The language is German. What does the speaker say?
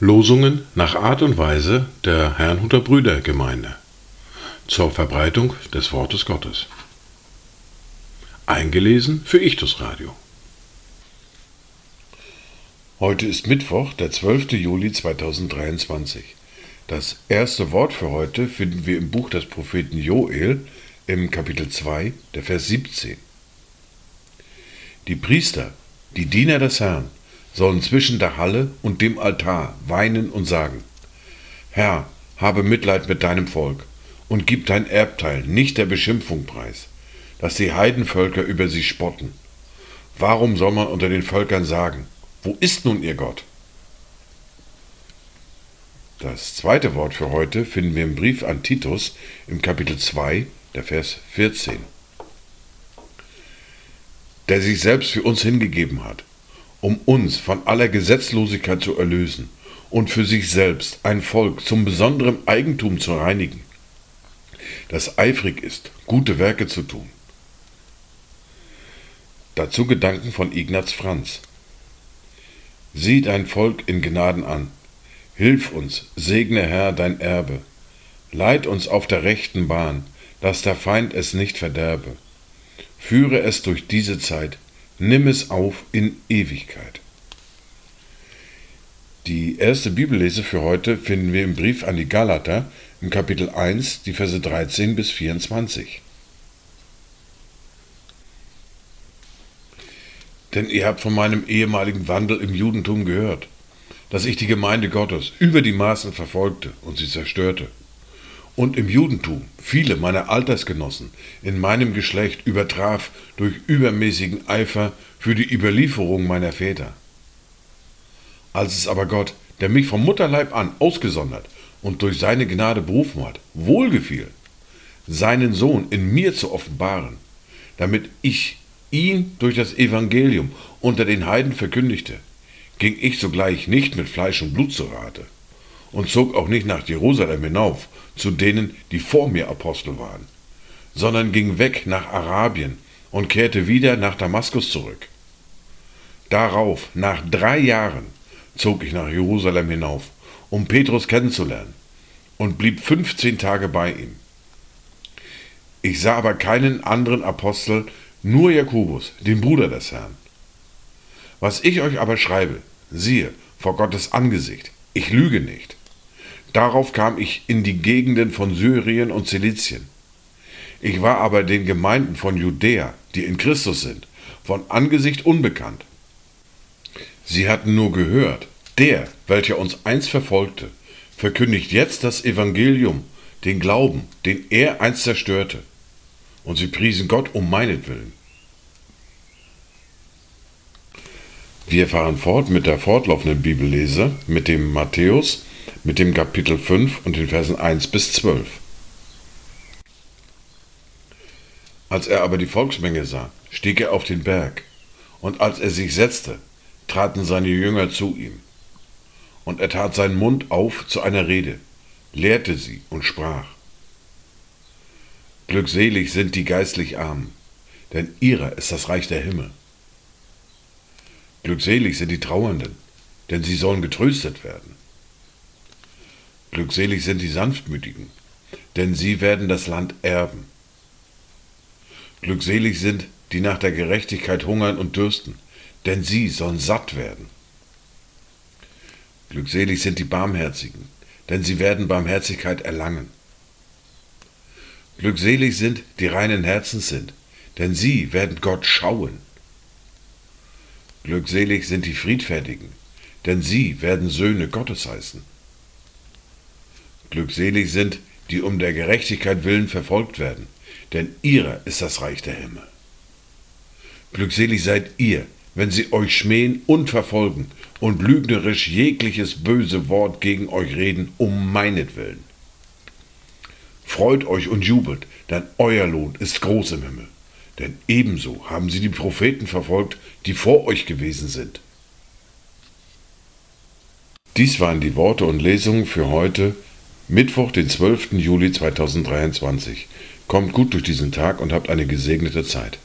Losungen nach Art und Weise der Herrnhuter Brüdergemeinde zur Verbreitung des Wortes Gottes. Eingelesen für Ichtus Radio. Heute ist Mittwoch, der 12. Juli 2023. Das erste Wort für heute finden wir im Buch des Propheten Joel im Kapitel 2, der Vers 17. Die Priester, die Diener des Herrn, sollen zwischen der Halle und dem Altar weinen und sagen, Herr, habe Mitleid mit deinem Volk und gib dein Erbteil nicht der Beschimpfung preis, dass die Heidenvölker über sie spotten. Warum soll man unter den Völkern sagen, wo ist nun ihr Gott? Das zweite Wort für heute finden wir im Brief an Titus im Kapitel 2, der Vers 14. Der sich selbst für uns hingegeben hat, um uns von aller Gesetzlosigkeit zu erlösen und für sich selbst ein Volk zum besonderen Eigentum zu reinigen, das eifrig ist, gute Werke zu tun. Dazu Gedanken von Ignaz Franz. Sieh dein Volk in Gnaden an, Hilf uns, segne Herr dein Erbe. Leit uns auf der rechten Bahn, dass der Feind es nicht verderbe. Führe es durch diese Zeit, nimm es auf in Ewigkeit. Die erste Bibellese für heute finden wir im Brief an die Galater im Kapitel 1, die Verse 13 bis 24. Denn ihr habt von meinem ehemaligen Wandel im Judentum gehört dass ich die Gemeinde Gottes über die Maßen verfolgte und sie zerstörte. Und im Judentum viele meiner Altersgenossen in meinem Geschlecht übertraf durch übermäßigen Eifer für die Überlieferung meiner Väter. Als es aber Gott, der mich vom Mutterleib an ausgesondert und durch seine Gnade berufen hat, wohlgefiel, seinen Sohn in mir zu offenbaren, damit ich ihn durch das Evangelium unter den Heiden verkündigte, ging ich sogleich nicht mit Fleisch und Blut zu Rate und zog auch nicht nach Jerusalem hinauf zu denen, die vor mir Apostel waren, sondern ging weg nach Arabien und kehrte wieder nach Damaskus zurück. Darauf, nach drei Jahren, zog ich nach Jerusalem hinauf, um Petrus kennenzulernen, und blieb 15 Tage bei ihm. Ich sah aber keinen anderen Apostel, nur Jakobus, den Bruder des Herrn. Was ich euch aber schreibe, siehe, vor Gottes Angesicht, ich lüge nicht. Darauf kam ich in die Gegenden von Syrien und Zilizien. Ich war aber den Gemeinden von Judäa, die in Christus sind, von Angesicht unbekannt. Sie hatten nur gehört, der, welcher uns einst verfolgte, verkündigt jetzt das Evangelium, den Glauben, den er einst zerstörte. Und sie priesen Gott um meinetwillen. Wir fahren fort mit der fortlaufenden Bibellese, mit dem Matthäus, mit dem Kapitel 5 und den Versen 1 bis 12. Als er aber die Volksmenge sah, stieg er auf den Berg, und als er sich setzte, traten seine Jünger zu ihm. Und er tat seinen Mund auf zu einer Rede, lehrte sie und sprach. Glückselig sind die geistlich Armen, denn ihrer ist das Reich der Himmel. Glückselig sind die Trauernden, denn sie sollen getröstet werden. Glückselig sind die Sanftmütigen, denn sie werden das Land erben. Glückselig sind, die nach der Gerechtigkeit hungern und dürsten, denn sie sollen satt werden. Glückselig sind die Barmherzigen, denn sie werden Barmherzigkeit erlangen. Glückselig sind, die reinen Herzens sind, denn sie werden Gott schauen. Glückselig sind die Friedfertigen, denn sie werden Söhne Gottes heißen. Glückselig sind, die um der Gerechtigkeit willen verfolgt werden, denn ihrer ist das Reich der Himmel. Glückselig seid ihr, wenn sie euch schmähen und verfolgen und lügnerisch jegliches böse Wort gegen euch reden, um meinetwillen. Freut euch und jubelt, denn euer Lohn ist groß im Himmel denn ebenso haben sie die Propheten verfolgt, die vor euch gewesen sind. Dies waren die Worte und Lesungen für heute, Mittwoch, den 12. Juli 2023. Kommt gut durch diesen Tag und habt eine gesegnete Zeit.